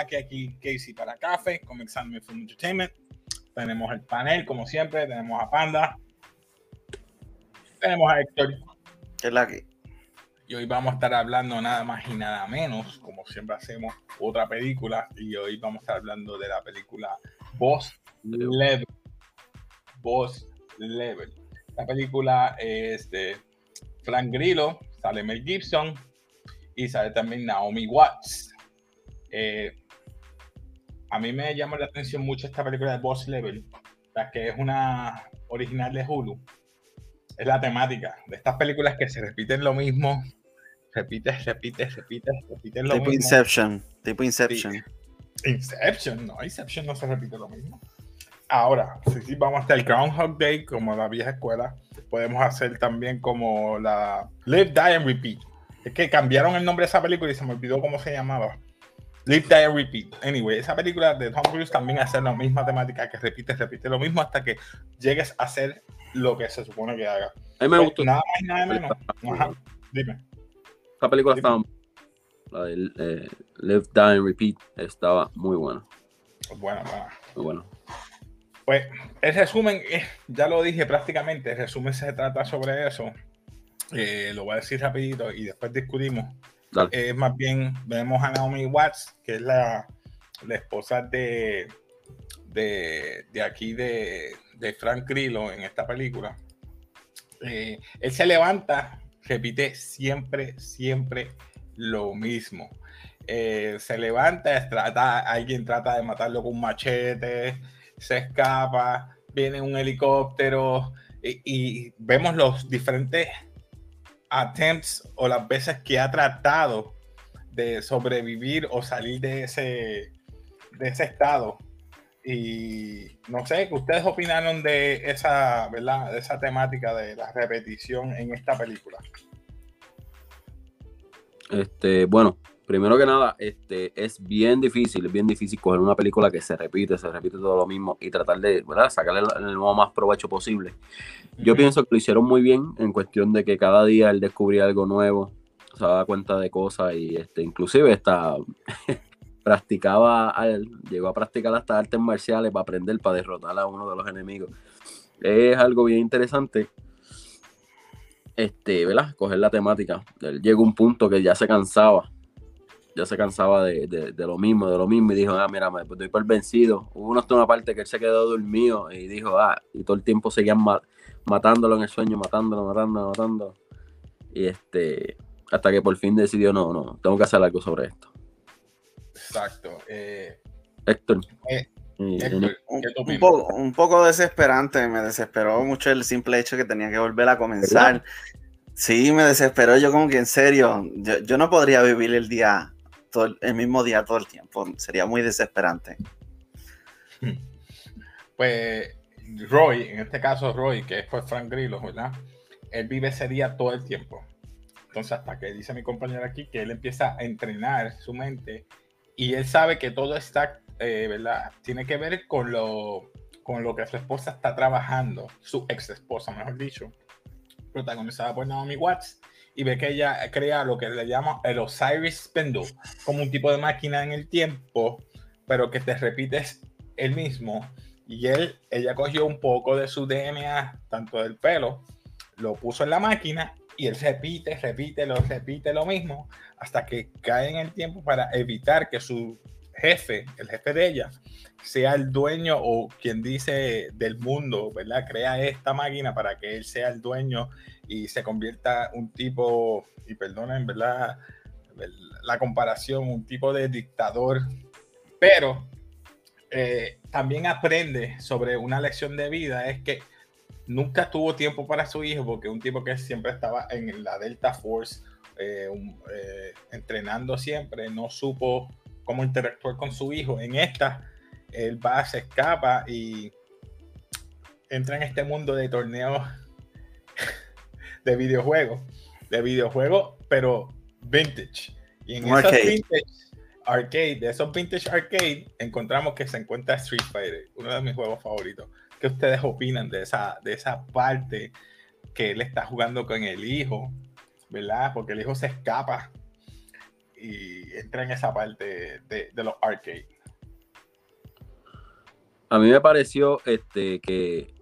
aquí, aquí Casey para Café, Examen Film Entertainment. Tenemos el panel, como siempre, tenemos a Panda, tenemos a Héctor. ¿Qué es la que? Y hoy vamos a estar hablando nada más y nada menos, como siempre hacemos, otra película. Y hoy vamos a estar hablando de la película Boss Level. Boss Level. La película es de Frank Grillo, sale Mel Gibson y sale también Naomi Watts. Eh, a mí me llama la atención mucho esta película de Boss Level, la que es una original de Hulu. Es la temática de estas películas que se repiten lo mismo, repite, repite, repite, repite lo tipo Inception, tipo Inception. Inception, no, Inception no se repite lo mismo. Ahora, si vamos hasta el Groundhog Day, como la vieja escuela, podemos hacer también como la Live, Die and Repeat. Es que cambiaron el nombre de esa película y se me olvidó cómo se llamaba. Live, Die and Repeat. Anyway, esa película de Tom Cruise también hace la misma temática que repite, repite lo mismo hasta que llegues a hacer lo que se supone que haga. A mí me Pues, gustó. Nada más y nada menos. Ajá, dime. Esta película Dime. estaba. La de eh, Live, Die and Repeat estaba muy buena. Bueno, bueno. Muy buena. Pues el resumen, eh, ya lo dije prácticamente, el resumen se trata sobre eso. Eh, lo voy a decir rapidito y después discutimos. Dale. Es más bien, vemos a Naomi Watts, que es la, la esposa de, de, aquí de, de Frank Grillo en esta película. Eh, él se levanta, repite siempre, siempre lo mismo. Eh, se levanta, trata, alguien trata de matarlo con un machete, se escapa, viene un helicóptero y vemos los diferentes attempts o las veces que ha tratado de sobrevivir o salir de ese, de ese estado. Y no sé, ¿qué ustedes opinaron de esa, ¿verdad? De esa temática de la repetición en esta película? Este, bueno, primero que nada, este, es bien difícil, es bien difícil coger una película que se repite, se repite todo lo mismo y tratar de, ¿verdad? Sacarle el, el modo más provecho posible. Yo pienso que lo hicieron muy bien en cuestión de que cada día él descubría algo nuevo, se daba cuenta de cosas y este, inclusive hasta practicaba, llegó a practicar hasta artes marciales para aprender, para derrotar a uno de los enemigos. Es algo bien interesante. Este, ¿verdad? Coger la temática. Él llegó a un punto que ya se cansaba. Ya se cansaba de, de- de lo mismo, de lo mismo. Y dijo, ah, mira, me doy por vencido. Hubo una, una parte que él se quedó dormido y dijo, ah, y todo el tiempo seguían ma- matándolo en el sueño, matándolo, matándolo, matándolo. Y este, hasta que por fin decidió, no, no, tengo que hacer algo sobre esto. Exacto. Eh, Héctor. Eh, y- Héctor, un poco desesperante, me desesperó mucho el simple hecho que tenía que volver a comenzar. Sí, me desesperó yo como que en serio, yo, yo no podría vivir el día, todo el, mismo día todo el tiempo, sería muy desesperante. Pues Roy, en este caso Roy, que es pues Frank Grillo, ¿verdad? Él vive ese día todo el tiempo. Entonces, hasta que dice mi compañero aquí que él empieza a entrenar su mente y él sabe que todo está, eh, ¿verdad? Tiene que ver con lo, con lo que su esposa está trabajando, su ex esposa, mejor dicho, protagonizada por Naomi Watts, y ve que ella crea lo que le llama el Osiris Spindle, como un tipo de máquina en el tiempo, pero que te repites el mismo. Y él, ella cogió un poco de su DNA, tanto del pelo, lo puso en la máquina y él repite, repite, lo repite lo mismo hasta que cae en el tiempo para evitar que su jefe, el jefe de ella, sea el dueño o quien dice del mundo, ¿verdad? Crea esta máquina para que él sea el dueño y se convierta un tipo, y perdonen, ¿verdad? La comparación, un tipo de dictador, pero eh, también aprende sobre una lección de vida, es que nunca tuvo tiempo para su hijo, porque un tipo que siempre estaba en la Delta Force, eh, eh, entrenando siempre, no supo cómo interactuar con su hijo. En esta, él va, se escapa y entra en este mundo de torneos de videojuegos, de videojuegos, pero vintage. Y en esos vintage arcade, de esos vintage arcade, encontramos que se encuentra Street Fighter, uno de mis juegos favoritos. ¿Qué ustedes opinan de esa, de esa parte que él está jugando con el hijo, verdad? Porque el hijo se escapa y entra en esa parte de, los arcades. A mí me pareció este, que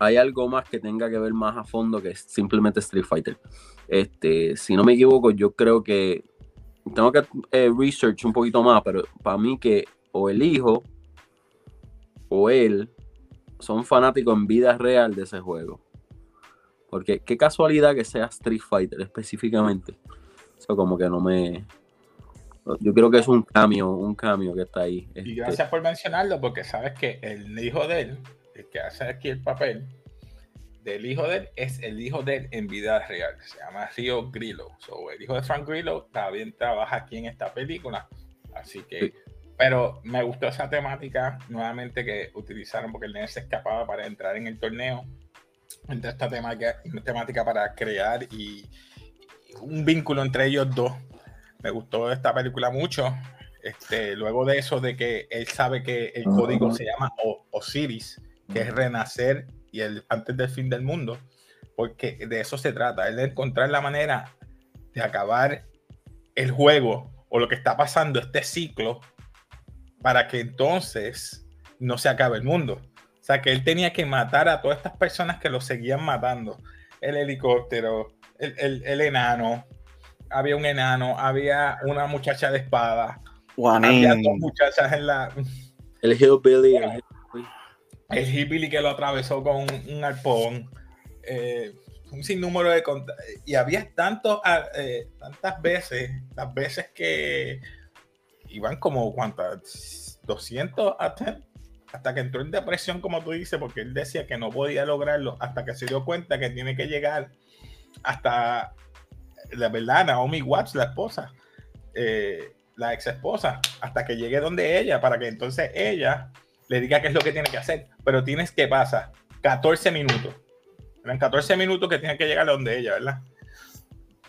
hay algo más que tenga que ver más a fondo que simplemente Street Fighter. Este, si no me equivoco, yo creo que tengo que eh, research un poquito más, pero para mí que o el hijo o él son fanáticos en vida real de ese juego. Porque qué casualidad que sea Street Fighter específicamente. Eso como que no me... Yo creo que es un cambio, un cambio que está ahí. Y este gracias por mencionarlo, porque sabes que el hijo de él, el que hace aquí el papel, del hijo de él es el hijo de él en vida real. Se llama Rio Grillo. el hijo de Frank Grillo también trabaja aquí en esta película. Así que, pero me gustó esa temática nuevamente que utilizaron porque el nene se escapaba para entrar en el torneo. Entre esta temática, temática para crear y, un vínculo entre ellos dos. Me gustó esta película mucho. Este, luego de eso, de que él sabe que el código se llama Osiris, que es renacer y el antes del fin del mundo, porque de eso se trata, es de encontrar la manera de acabar el juego o lo que está pasando, este ciclo, para que entonces no se acabe el mundo. O sea, que él tenía que matar a todas estas personas que lo seguían matando. El helicóptero, el, enano, había un enano, había una muchacha de espada, había dos muchachas en la... El hillbilly, el hillbilly. Que lo atravesó con un arpón, eh, un sinnúmero de y había tanto, ah, eh, tantas veces, las veces que iban como cuántas, 200 hasta que entró en depresión, como tú dices, porque él decía que no podía lograrlo hasta que se dio cuenta que tiene que llegar hasta, la verdad, Naomi Watts, la esposa, eh, la ex esposa, hasta que llegue donde ella, para que entonces ella le diga qué es lo que tiene que hacer, pero tienes que pasar 14 minutos. Eran 14 minutos que tiene que llegar donde ella, ¿verdad?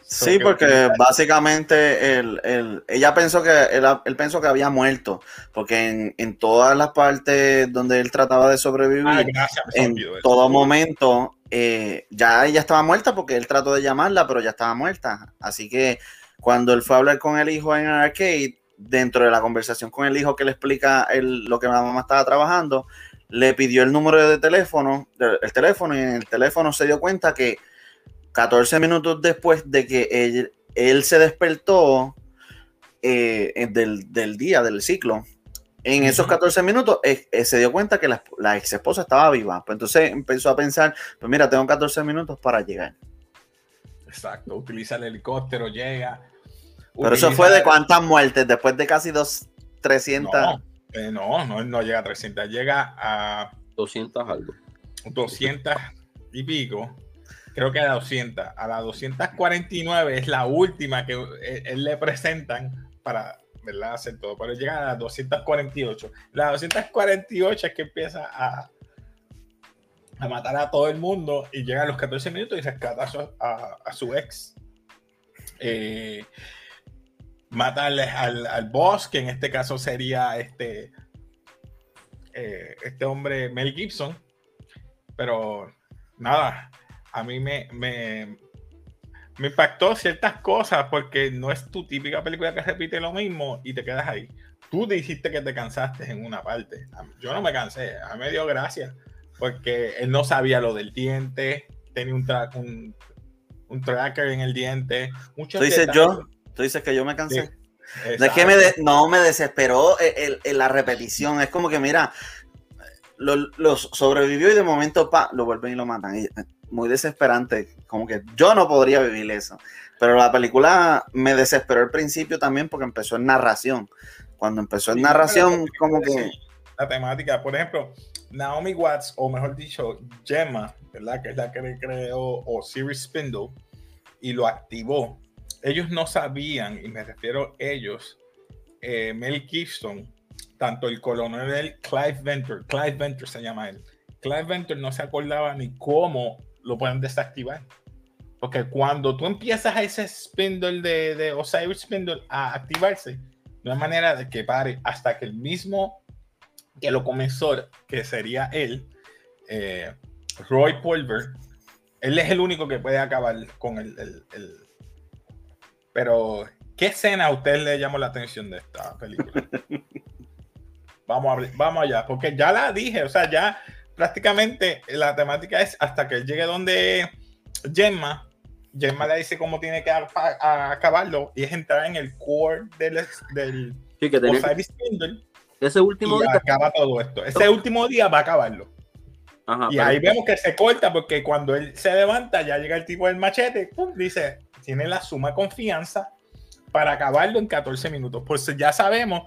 Sí, porque básicamente ella pensó que él, pensó que había muerto, porque en, todas las partes donde él trataba de sobrevivir, ah, en todo momento eh, ya ella estaba muerta porque él trató de llamarla, pero ya estaba muerta. Así que cuando él fue a hablar con el hijo en el arcade, dentro de la conversación con el hijo que le explica lo que la mamá estaba trabajando, le pidió el número de teléfono, el teléfono, y en el teléfono se dio cuenta que 14 minutos después de que él, se despertó eh, del, día, del ciclo, en esos 14 minutos eh, eh, se dio cuenta que la, la, ex esposa estaba viva. Pues entonces empezó a pensar, pues mira, tengo 14 minutos para llegar. Exacto, utiliza el helicóptero, llega, pero eso fue de cuántas muertes, después de casi dos, 300. Eh, no, no, no, llega a 300, llega a 200 algo. 200 y pico. Creo que a 200. A la 249 es la última que eh, él, le presentan para ¿verdad? hacer todo. Pero llega a la 248. La 248 es que empieza a, a matar a todo el mundo y llega a los 14 minutos y rescata a, a su ex. Eh, mata al, boss, que en este caso sería este, eh, este hombre Mel Gibson. Pero nada, a mí me, me, me, impactó ciertas cosas porque no es tu típica película que repite lo mismo y te quedas ahí. Tú dijiste que te cansaste en una parte. Yo no me cansé, a mí me dio gracia porque él no sabía lo del diente, tenía un, un, un tracker en el diente. Muchos Tú dices yo, Tú dices que yo me cansé. No es que me no me desesperó el, la repetición. Es como que, mira, los sobrevivió y de momento pa, lo vuelven y lo matan. Eh, muy desesperante. Como que yo no podría vivir eso. Pero la película me desesperó al principio también porque empezó en narración. Cuando empezó en narración, como que. La temática, por ejemplo, Naomi Watts, o mejor dicho, Gemma, ¿verdad? Que es la que creó Osiris Spindle y lo activó ellos no sabían, y me refiero a ellos, eh, Mel Gibson, tanto el coronel Clive Venture, Clive Venture se llama él, Clive Venture no se acordaba ni cómo lo pueden desactivar. Porque cuando tú empiezas a ese spindle de, de Osiris Spindle a activarse, no hay manera de que pare hasta que el mismo que lo comenzó, que sería él, eh, Roy Pulver, él es el único que puede acabar con el, el pero ¿Qué escena a usted le llamó la atención de esta película? vamos, a, vamos allá, porque ya la dije, o sea, ya prácticamente la temática es hasta que él llegue donde Gemma, Gemma le dice cómo tiene que acabarlo y es entrar en el core del, del sí, que ese último y día. acaba todo esto. Ese último día va a acabarlo. Ajá, Y ahí vemos que se corta porque cuando él se levanta, ya llega el tipo del machete, pum, dice, tiene la suma confianza para acabarlo en 14 minutos. Pues ya sabemos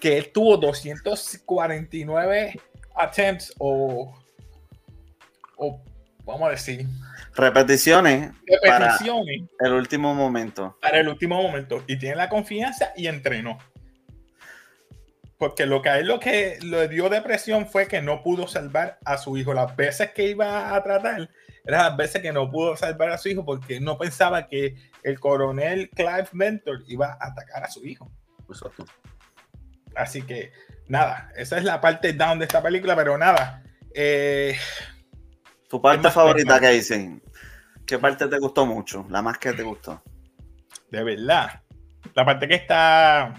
que él tuvo 249 attempts o, o vamos a decir, Repeticiones para repeticiones el último momento. para el último momento. Y tiene la confianza y entrenó. Porque lo que a él lo que le dio depresión fue que no pudo salvar a su hijo. Las veces que iba a tratar, eran las veces que no pudo salvar a su hijo porque no pensaba que el coronel Clive Mentor iba a atacar a su hijo. Exacto. Así que nada, esa es la parte down de esta película, pero nada. eh, Tu parte favorita que dicen. ¿Qué parte te gustó mucho? La más que te gustó. de verdad. La parte que está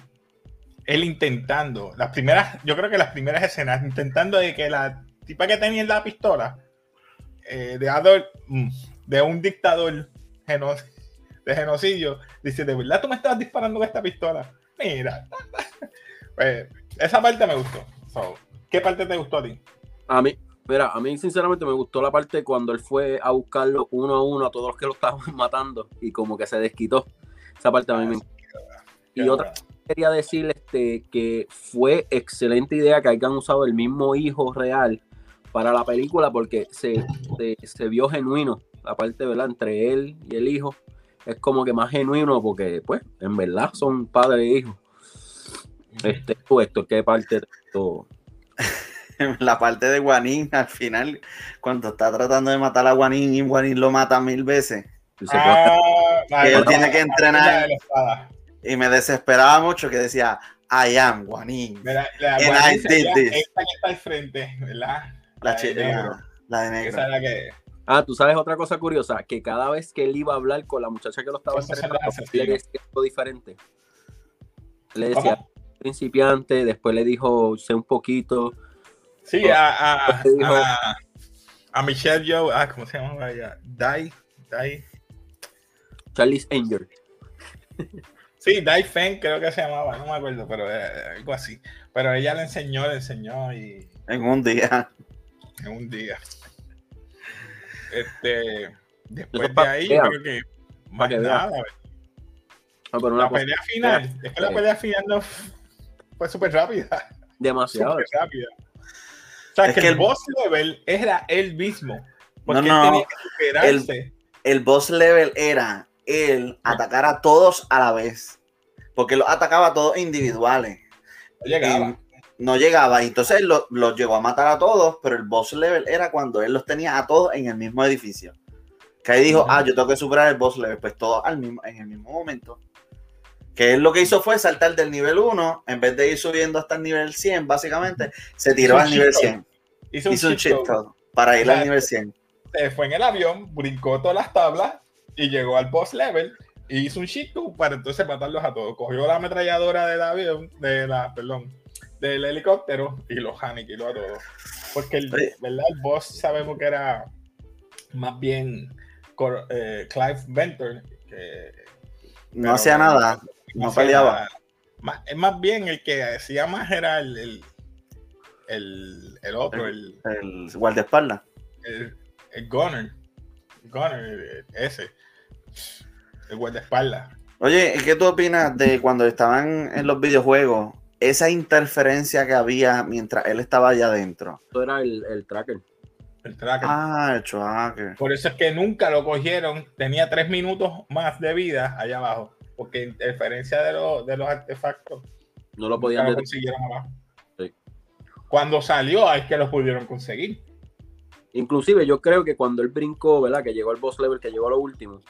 él intentando, las primeras, yo creo que las primeras escenas, intentando de que la tipa que tenía la pistola eh, de Adolf, mm, de un dictador geno- de genocidio, dice, ¿de verdad tú me estabas disparando con esta pistola? Mira. Pues, esa parte me gustó. So, ¿Qué parte te gustó a ti? A mí, mira, a mí sinceramente me gustó la parte cuando él fue a buscarlo uno a uno a todos los que lo estaban matando y como que se desquitó. Esa parte a mí me Y otra quería decir este, que fue excelente idea que hayan usado el mismo hijo real para la película porque se, se, se vio genuino, la parte, ¿verdad? Entre él y el hijo. Es como que más genuino porque, pues, en verdad son padre e hijo. Este, tú, Héctor, ¿qué parte de esto? La parte de Guanín, al final, cuando está tratando de matar a Guanín y Guanín lo mata mil veces. Ah, la- Que él la- tiene que la- entrenar. la la. Y me desesperaba mucho que decía, I am Guanín. La And guardia I sería did this. Esta que está al frente, ¿verdad? La, La de negro. la- la de negro. Esa es la que. Ah, tú sabes otra cosa curiosa, que cada vez que él iba a hablar con la muchacha que lo estaba hace, le decía algo diferente. Le decía ¿Cómo? Principiante, después le dijo sé un poquito. Sí, a, a, dijo- a, a Michelle Joe, ah, ¿cómo se llama ella? Dai, Dai. Charlie's Angel. Sí, Dai Feng creo que se llamaba, no me acuerdo, pero eh, algo así. Pero ella le enseñó, le enseñó y En un día. en un día. Este, después Eso de ahí, que creo que más que nada. Ah, pero una La cosa pelea final, es que la eh, pelea final no fue súper rápida. demasiado. Súper rápida. O sea, Es que, que el el- boss level era él mismo. Porque No, no. él tenía que superarse. El boss level era él atacar a todos a la vez. Porque los atacaba a todos individuales. No llegaba. Y no llegaba. Y entonces él lo- los llegó a matar a todos, pero el boss level era cuando él los tenía a todos en el mismo edificio. Que ahí dijo, ah, yo tengo que superar el boss level, pues todos al mismo, en el mismo momento. Que él lo que hizo fue saltar del nivel 1, en vez de ir subiendo hasta el nivel 100, básicamente, se tiró al nivel cheat 100. Hizo un, Hizo un para ir al nivel 100. Se fue en el avión, brincó todas las tablas y llegó al boss level y hizo un code para entonces matarlos a todos. Cogió la ametralladora del avión, de la, perdón, del helicóptero y los aniquiló a todos. Porque el. ¿verdad? el boss sabemos que era más bien eh, Clive Ventor, que No hacía nada, no peleaba. Más, es más bien el que hacía más era el, el, el, el otro, el, El guardaespaldas. el, el Gunner. Gunner, ese. El guardaespaldas. Oye, ¿y ¿qué tú opinas de cuando estaban en los videojuegos? Esa interferencia que había mientras él estaba allá adentro. Esto era el, el tracker. El tracker. Ah, el tracker. Por eso es que nunca lo cogieron. Tenía tres minutos más de vida allá abajo. Porque interferencia de, los de los artefactos No lo podían lo consiguieron. Sí. Cuando salió, es que lo pudieron conseguir. Inclusive yo creo que cuando él brincó, ¿verdad? Que llegó al boss level, que llegó a lo último,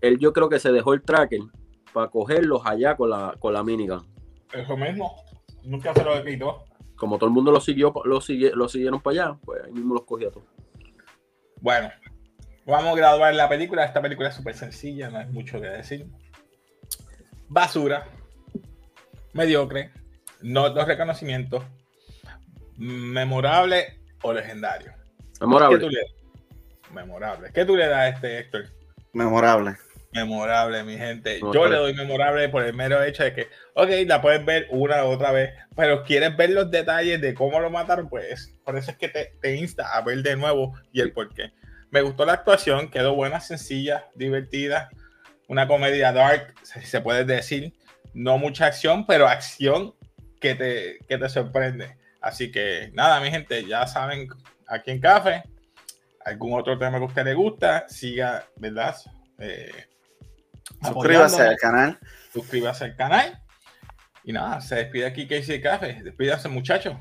él yo creo que se dejó el tracker para cogerlos allá con la, con la minigun. Eso mismo. Nunca se lo quitó. Como todo el mundo lo siguió, lo, sigue, lo siguieron para allá, pues ahí mismo los cogía todos. Bueno, vamos a graduar la película. Esta película es súper sencilla, no hay mucho que decir. Basura, mediocre, no los reconocimientos, memorable o legendario. Memorable. ¿Qué tú le, memorable. ¿Qué tú le das a este Héctor? Memorable. Memorable, mi gente. Yo Memorable. le doy memorable por el mero hecho de que, ok, la puedes ver una u otra vez, pero quieres ver los detalles de cómo lo mataron, pues por eso es que te, te insta a ver de nuevo y el por qué. Me gustó la actuación, quedó buena, sencilla, divertida. Una comedia dark, si se puede decir. No mucha acción, pero acción que te, que te sorprende. Así que nada, mi gente, ya saben, aquí en Café, algún otro tema que a usted le gusta, siga, ¿verdad? Eh, Suscríbase al canal. suscríbase al canal. Y nada, se despide aquí Casey Café. Despídase, muchachos.